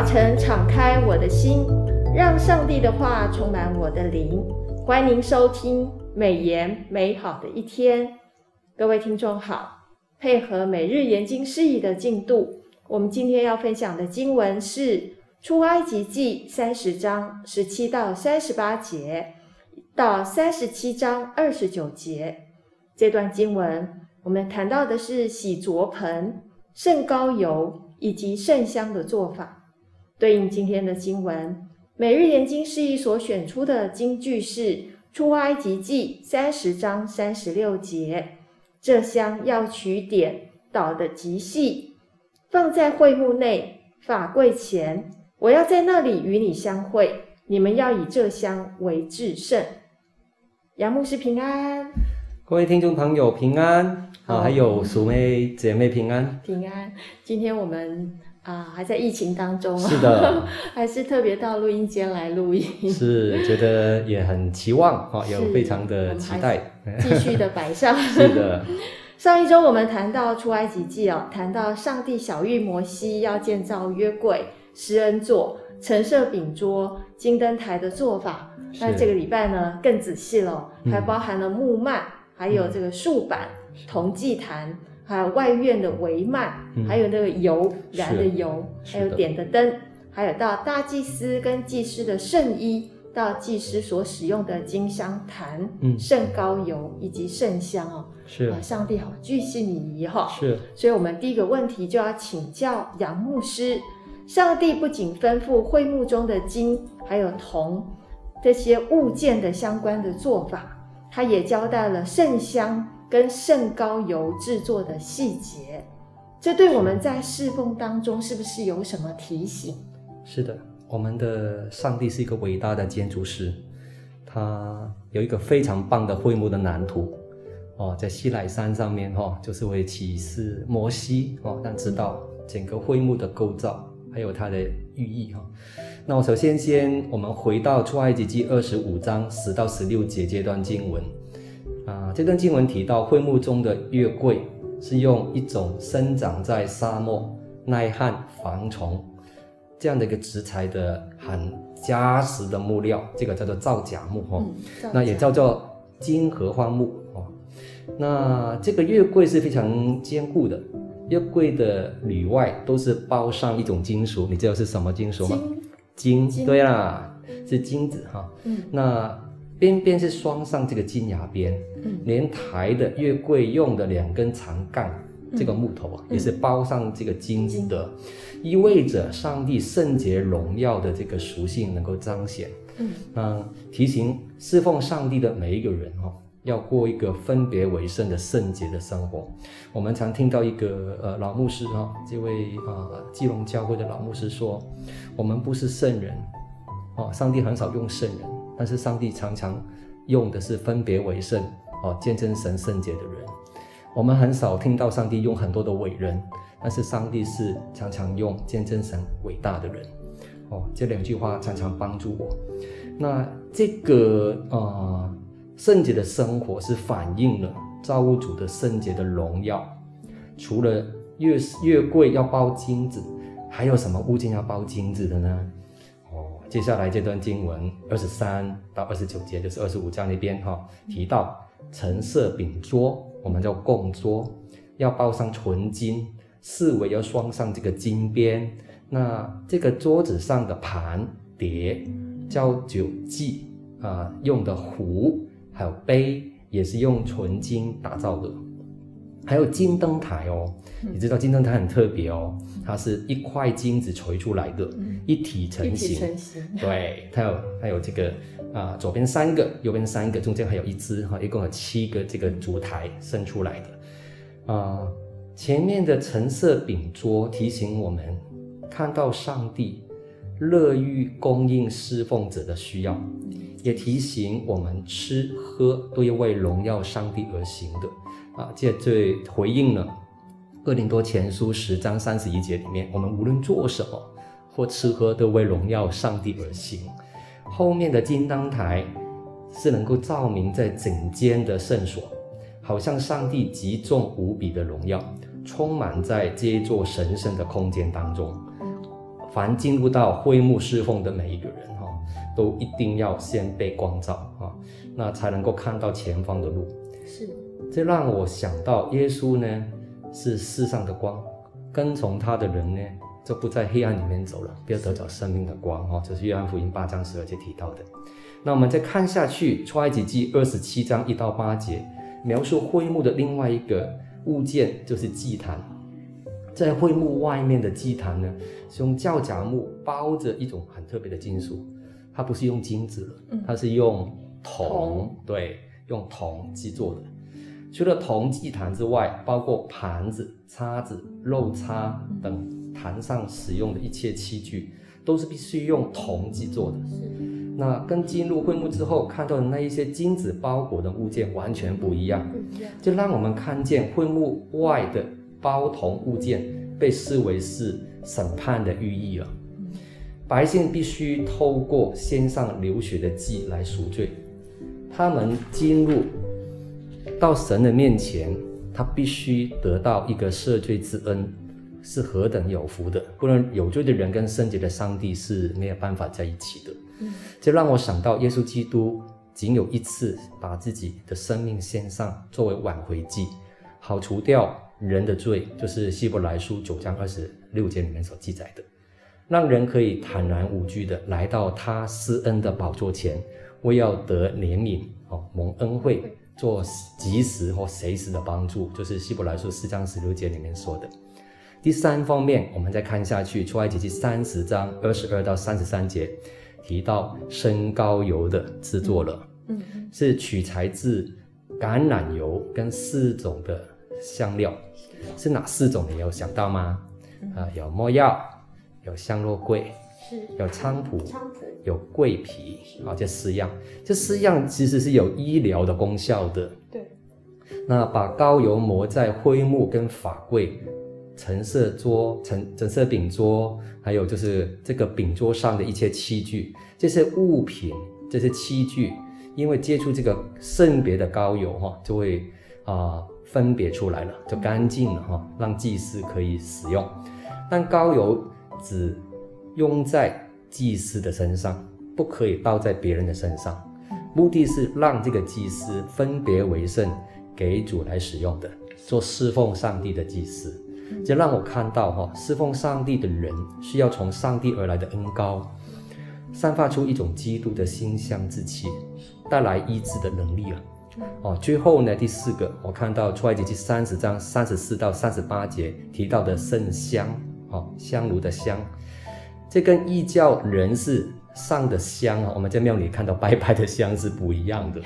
早晨敞开我的心，让上帝的话充满我的灵。欢迎您收听美言美好的一天。各位听众好，配合每日研经释义的进度，我们今天要分享的经文是出埃及记三十章十七到三十八节到三十七章二十九节。这段经文我们谈到的是洗濯盆、圣膏油。以及圣香的做法，对应今天的经文，每日研经释义所选出的金句是出埃及记三十章三十六节。这香要取点，捣得极细，放在会幕内法柜前。我要在那里与你相会，你们要以这香为至圣。杨牧师平安，各位听众朋友平安。好，还有淑妹姐妹平安，平安。今天我们啊还在疫情当中，是的，还是特别到录音间来录音，是觉得也很期望哈，有非常的期待，继续的摆上。是的，上一周我们谈到出埃及记哦，谈到上帝小玉摩西要建造约柜、施恩座、陈设饼桌、金灯台的做法。那这个礼拜呢更仔细了，还包含了木幔，嗯、还有这个竖板。铜祭坛，还有外院的帷幔，嗯、还有那个油燃的油，还有点的灯，还有到大祭司跟祭司的圣衣，到祭司所使用的金香坛、嗯、圣膏油以及圣香哦。是啊，上帝好巨细靡遗哈。是，所以我们第一个问题就要请教杨牧师：上帝不仅吩咐会幕中的金还有铜这些物件的相关的做法，他也交代了圣香。跟圣膏油制作的细节，这对我们在侍奉当中是不是有什么提醒？是的，我们的上帝是一个伟大的建筑师，他有一个非常棒的会幕的蓝图哦，在西奈山上面哈、哦，就是为启示摩西哦，让知道整个会幕的构造还有它的寓意哈、哦。那我首先先我们回到出埃及记二十五章十到十六节这段经文。啊，这段经文提到会幕中的月桂是用一种生长在沙漠、耐旱、防虫这样的一个植材的很扎实的木料，这个叫做皂荚木哦，嗯、那也叫做金合欢木哦。那这个月桂是非常坚固的，月桂的里外都是包上一种金属，你知道是什么金属吗？金，金对啦，是金子哈。嗯，那。边边是双上这个金牙边，嗯，连抬的月柜用的两根长杠，嗯、这个木头啊，也是包上这个金子的，嗯、意味着上帝圣洁荣耀的这个属性能够彰显。嗯，嗯，提醒侍奉上帝的每一个人哈、哦，要过一个分别为圣的圣洁的生活。我们常听到一个呃老牧师哈、哦，这位啊、呃、基隆教会的老牧师说，我们不是圣人，哦，上帝很少用圣人。但是上帝常常用的是分别为圣哦，见证神圣洁的人。我们很少听到上帝用很多的伟人，但是上帝是常常用见证神伟大的人哦。这两句话常常帮助我。那这个呃圣洁的生活是反映了造物主的圣洁的荣耀。除了月月桂要包金子，还有什么物件要包金子的呢？接下来这段经文二十三到二十九节，就是二十五章那边哈、哦，提到陈设饼桌，我们叫供桌，要包上纯金，四围要双上这个金边。那这个桌子上的盘碟，叫酒祭啊，用的壶还有杯，也是用纯金打造的。还有金灯台哦，你知道金灯台很特别哦，它是一块金子锤出来的，嗯、一体成型。对，它有它有这个啊、呃，左边三个，右边三个，中间还有一只哈，一共有七个这个烛台伸出来的。啊、呃，前面的橙色饼桌提醒我们看到上帝乐于供应侍奉者的需要，也提醒我们吃喝都要为荣耀上帝而行的。啊，这最回应了《哥林多前书》十章三十一节里面，我们无论做什么或吃喝，都为荣耀上帝而行。后面的金灯台是能够照明在整间的圣所，好像上帝极重无比的荣耀充满在这座神圣的空间当中。凡进入到会幕侍奉的每一个人，都一定要先被光照啊，那才能够看到前方的路。是，这让我想到耶稣呢是世上的光，跟从他的人呢就不在黑暗里面走了，不要得着生命的光哈，这是约翰福音八章十二节提到的。那我们再看下去，出埃及记二十七章一到八节，描述会幕的另外一个物件就是祭坛。在会幕外面的祭坛呢，是用皂荚木包着一种很特别的金属，它不是用金子，它是用铜，铜对，用铜制作的。除了铜祭坛之外，包括盘子、叉子、肉叉等坛上使用的一切器具，都是必须用铜制作的。那跟进入会幕之后看到的那一些金子包裹的物件完全不一样，就让我们看见会幕外的包铜物件被视为是审判的寓意了。百姓必须透过献上流血的祭来赎罪，他们进入到神的面前，他必须得到一个赦罪之恩，是何等有福的！不然有罪的人跟圣洁的上帝是没有办法在一起的。这让我想到，耶稣基督仅有一次把自己的生命献上作为挽回祭，好除掉人的罪，就是希伯来书九章二十六节里面所记载的，让人可以坦然无惧的来到他施恩的宝座前，为要得怜悯哦，蒙恩惠，做及时或随时的帮助，就是希伯来书四章十六节里面说的。第三方面，我们再看下去，出埃及记三十章二十二到三十三节。提到升高油的制作了，嗯，是取材自橄榄油跟四种的香料，是哪四种？你有想到吗？嗯、啊，有没药，有香肉桂，是，有菖蒲，菖蒲，有桂皮，啊，这四样，这四样其实是有医疗的功效的。对，那把高油抹在灰木跟法柜。橙色桌、陈陈设饼桌，还有就是这个饼桌上的一些器具，这些物品、这些器具，因为接触这个圣别的高油哈，就会啊、呃、分别出来了，就干净了哈，让祭司可以使用。但高油只用在祭司的身上，不可以倒在别人的身上，目的是让这个祭司分别为圣，给主来使用的，做侍奉上帝的祭司。这让我看到哈，侍奉上帝的人需要从上帝而来的恩膏，散发出一种基督的馨香之气，带来医治的能力啊。哦，最后呢，第四个，我看到出埃及记三十章三十四到三十八节提到的圣香，哦，香炉的香，这跟异教人士上的香啊，我们在庙里看到拜拜的香是不一样的。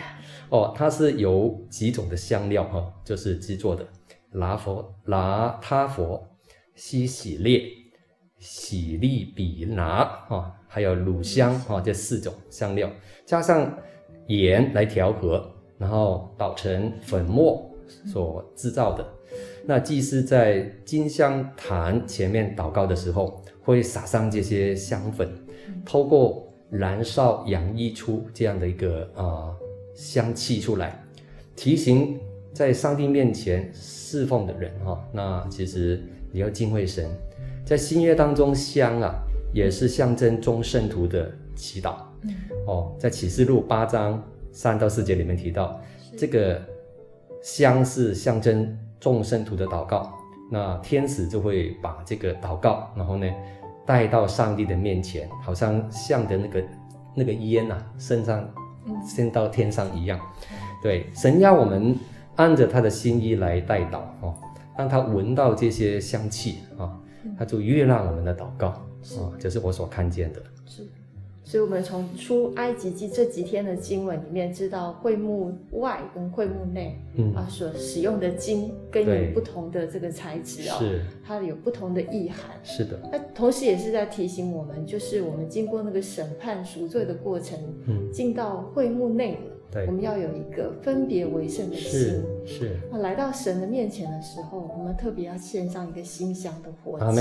哦，它是由几种的香料哈，就是制作的。拿佛、拿他佛、西喜列、喜利比拿啊，还有乳香啊，这四种香料，加上盐来调和，然后捣成粉末所制造的。那祭司在金香坛前面祷告的时候，会撒上这些香粉，透过燃烧洋溢出这样的一个啊、呃、香气出来，提醒。在上帝面前侍奉的人哈，那其实你要敬畏神。在新约当中，香啊也是象征众圣徒的祈祷。哦，在启示录八章三到四节里面提到，这个香是象征众生徒的祷告。那天使就会把这个祷告，然后呢带到上帝的面前，好像像的那个那个烟呐，升上升到天上一样。对，神要我们。按着他的心意来代祷哦，让他闻到这些香气啊，他就悦纳我们的祷告啊，这是我所看见的。是，所以我们从出埃及记这几天的经文里面知道，会幕外跟会幕内嗯啊所使用的金跟有不同的这个材质哦，是它有不同的意涵。是的，那同时也是在提醒我们，就是我们经过那个审判赎罪的过程，嗯，进到会幕内了。对，我们要有一个分别为圣的心，是，是。那来到神的面前的时候，我们特别要献上一个馨香的活祭，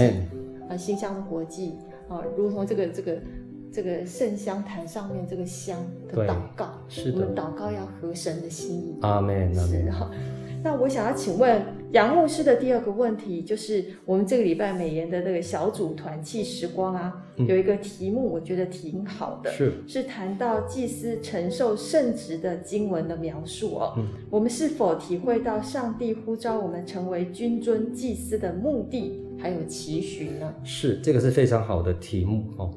啊，馨香的活祭啊，如同这个这个这个圣香坛上面这个香的祷告，是的，我们祷告要合神的心意。阿门，是。那我想要请问杨牧师的第二个问题就是，我们这个礼拜美言的那个小组团契时光啊，嗯、有一个题目，我觉得挺好的，是是谈到祭司承受圣职的经文的描述哦。嗯，我们是否体会到上帝呼召我们成为君尊祭司的目的还有期许呢？是，这个是非常好的题目哦。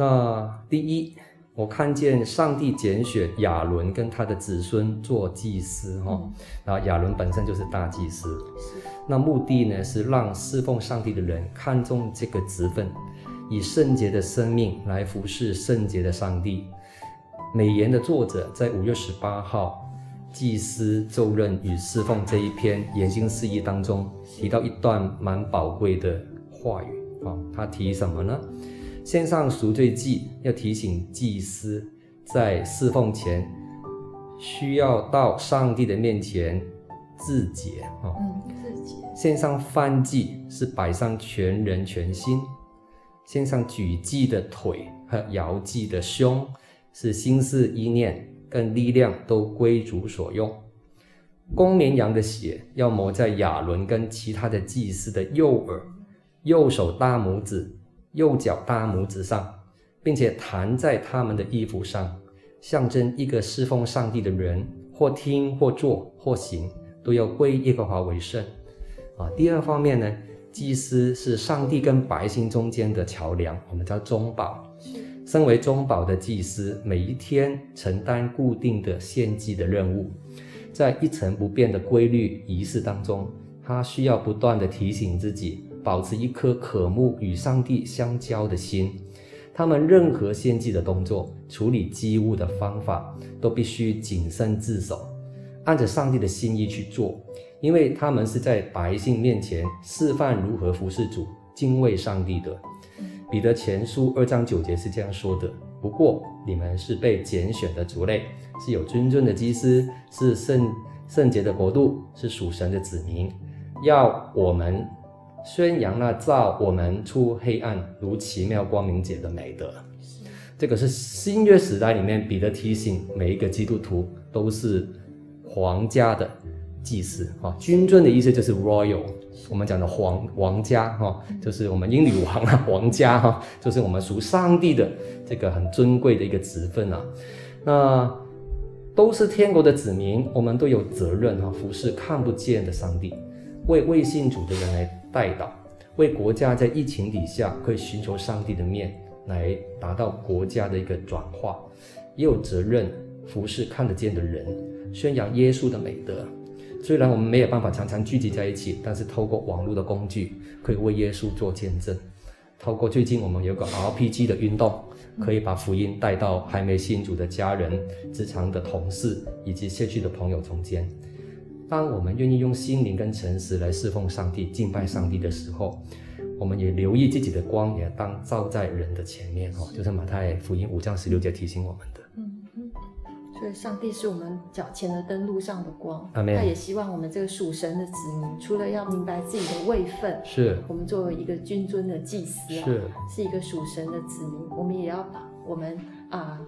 那第一。我看见上帝拣选亚伦跟他的子孙做祭司，哈、嗯，然后亚伦本身就是大祭司。那目的呢，是让侍奉上帝的人看重这个职分，以圣洁的生命来服侍圣洁的上帝。美言的作者在五月十八号祭司就任与侍奉这一篇言行释义当中提到一段蛮宝贵的话语啊，他提什么呢？献上赎罪祭，要提醒祭司在侍奉前需要到上帝的面前自洁啊。嗯，自洁。献上燔祭是摆上全人全心，献上举祭的腿和摇祭的胸，是心思意念跟力量都归主所用。公绵羊的血要抹在亚伦跟其他的祭司的右耳、右手大拇指。右脚大拇指上，并且弹在他们的衣服上，象征一个侍奉上帝的人，或听或做或行，都要归耶和华为圣。啊，第二方面呢，祭司是上帝跟百姓中间的桥梁，我们叫中保。身为中保的祭司，每一天承担固定的献祭的任务，在一成不变的规律仪式当中，他需要不断地提醒自己。保持一颗渴慕与上帝相交的心，他们任何献祭的动作、处理祭物的方法，都必须谨慎自守，按着上帝的心意去做，因为他们是在百姓面前示范如何服侍主、敬畏上帝的。彼得前书二章九节是这样说的：“不过你们是被拣选的族类，是有尊尊的祭司，是圣圣洁的国度，是属神的子民，要我们。”宣扬那造我们出黑暗如奇妙光明者的美德，这个是新约时代里面彼得提醒每一个基督徒都是皇家的祭司啊，君尊的意思就是 royal，我们讲的皇王家哈，就是我们英女王啊，皇家哈，就是我们属上帝的这个很尊贵的一个职分啊，那都是天国的子民，我们都有责任哈，服侍看不见的上帝，为未信主的人来。代祷，为国家在疫情底下可以寻求上帝的面，来达到国家的一个转化，也有责任服侍看得见的人，宣扬耶稣的美德。虽然我们没有办法常常聚集在一起，但是透过网络的工具，可以为耶稣做见证。透过最近我们有个 RPG 的运动，可以把福音带到还没信主的家人、职场的同事以及社区的朋友中间。当我们愿意用心灵跟诚实来侍奉上帝、敬拜上帝的时候，我们也留意自己的光也当照在人的前面哦，就是马太福音五章十六节提醒我们的。嗯嗯，所以上帝是我们脚前的灯、路上的光。他也希望我们这个属神的子民，除了要明白自己的位分，是我们作为一个君尊的祭司啊，是是一个属神的子民，我们也要把我们啊。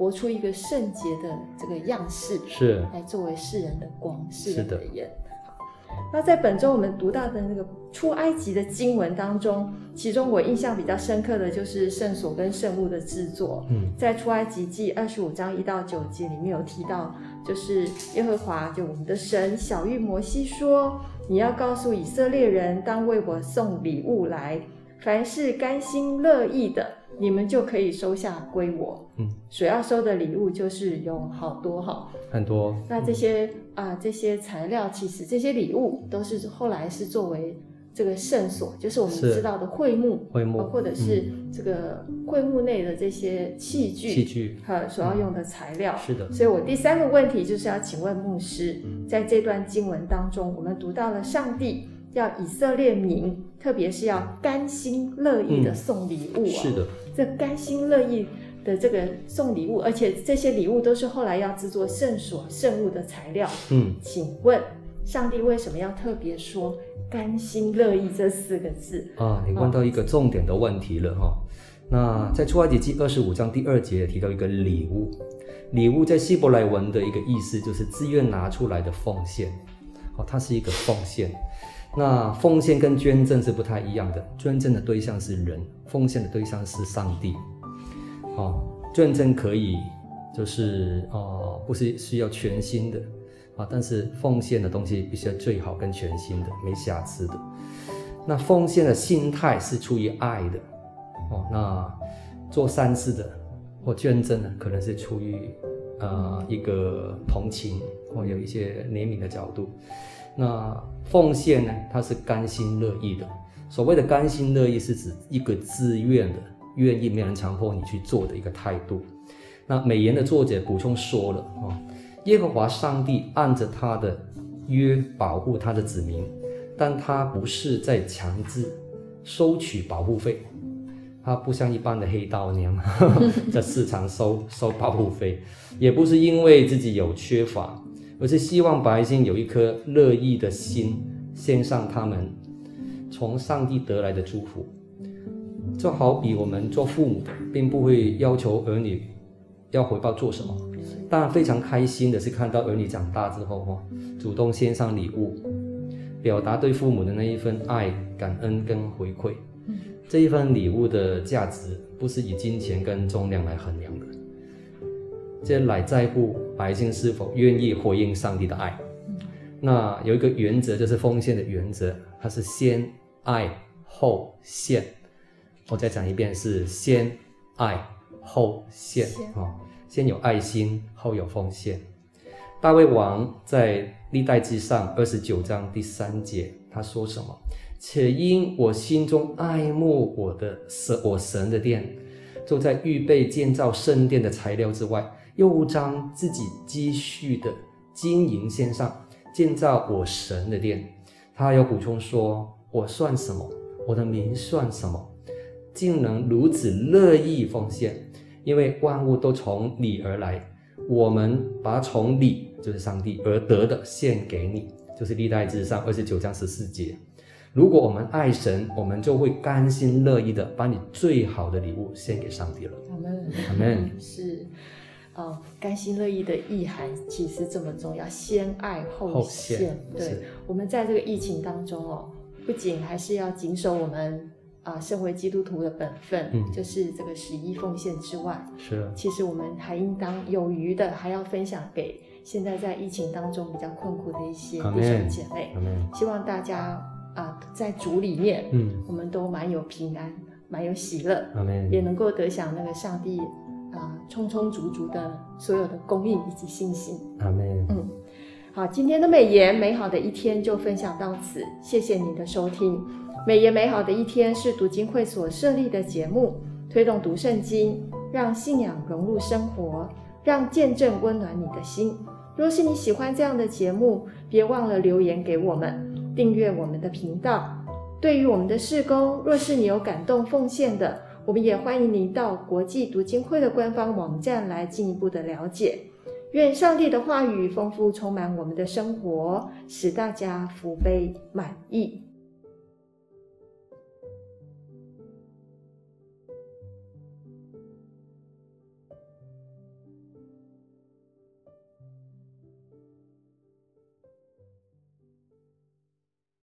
活出一个圣洁的这个样式，是来作为世人的光，世人的眼。好，那在本周我们读到的那个出埃及的经文当中，其中我印象比较深刻的就是圣所跟圣物的制作。嗯，在出埃及记二十五章一到九节里面有提到，就是耶和华就我们的神小玉摩西说：“你要告诉以色列人，当为我送礼物来，凡是甘心乐意的。”你们就可以收下归我。嗯，所要收的礼物就是有好多哈，很多。那这些啊、呃，这些材料其实这些礼物都是后来是作为这个圣所，就是我们知道的会幕，会幕，或者是这个会幕内的这些器具，器具和所要用的材料。是的。所以我第三个问题就是要请问牧师，在这段经文当中，我们读到了上帝。要以色列民，特别是要甘心乐意的送礼物啊！嗯、是的，这甘心乐意的这个送礼物，而且这些礼物都是后来要制作圣所圣物的材料。嗯，请问上帝为什么要特别说甘心乐意这四个字啊？你问到一个重点的问题了哈、哦。那在出埃及记二十五章第二节也提到一个礼物，礼物在希伯来文的一个意思就是自愿拿出来的奉献。哦，它是一个奉献。那奉献跟捐赠是不太一样的，捐赠的对象是人，奉献的对象是上帝。哦，捐赠可以就是哦，不是需要全新的啊，但是奉献的东西必须要最好跟全新的，没瑕疵的。那奉献的心态是出于爱的哦，那做善事的或捐赠呢，可能是出于呃一个同情或有一些怜悯的角度。那奉献呢，它是甘心乐意的。所谓的甘心乐意，是指一个自愿的、愿意没有人强迫你去做的一个态度。那美言的作者补充说了啊，耶和华上帝按着他的约保护他的子民，但他不是在强制收取保护费，他不像一般的黑道那样 在市场收收保护费，也不是因为自己有缺乏。而是希望百姓有一颗乐意的心，献上他们从上帝得来的祝福。就好比我们做父母的，并不会要求儿女要回报做什么，但非常开心的是看到儿女长大之后，哈，主动献上礼物，表达对父母的那一份爱、感恩跟回馈。这一份礼物的价值，不是以金钱跟重量来衡量的。这乃在乎百姓是否愿意回应上帝的爱。那有一个原则，就是奉献的原则，它是先爱后献。我再讲一遍，是先爱后献啊，先有爱心，后有奉献。大卫王在历代之上二十九章第三节，他说什么？且因我心中爱慕我的神，我神的殿，就在预备建造圣殿的材料之外。又将自己积蓄的金银献上，建造我神的殿。他又补充说：“我算什么？我的名算什么？竟能如此乐意奉献？因为万物都从你而来，我们把从你，就是上帝而得的献给你，就是历代之上二十九章十四节。如果我们爱神，我们就会甘心乐意的把你最好的礼物献给上帝了。阿门，阿门。是。哦，甘心乐意的意涵其实这么重要，先爱后献。对，我们在这个疫情当中哦，不仅还是要谨守我们啊、呃，身为基督徒的本分，嗯，就是这个十一奉献之外，是。其实我们还应当有余的，还要分享给现在在疫情当中比较困苦的一些弟兄姐妹。希望大家啊、呃，在主里面，嗯，我们都蛮有平安，蛮有喜乐，也能够得享那个上帝。啊，充充足足的所有的供应以及信心。阿门。嗯，好，今天的美言美好的一天就分享到此，谢谢你的收听。美言美好的一天是读经会所设立的节目，推动读圣经，让信仰融入生活，让见证温暖你的心。若是你喜欢这样的节目，别忘了留言给我们，订阅我们的频道。对于我们的事工，若是你有感动奉献的。我们也欢迎您到国际读经会的官方网站来进一步的了解。愿上帝的话语丰富充满我们的生活，使大家福杯满溢。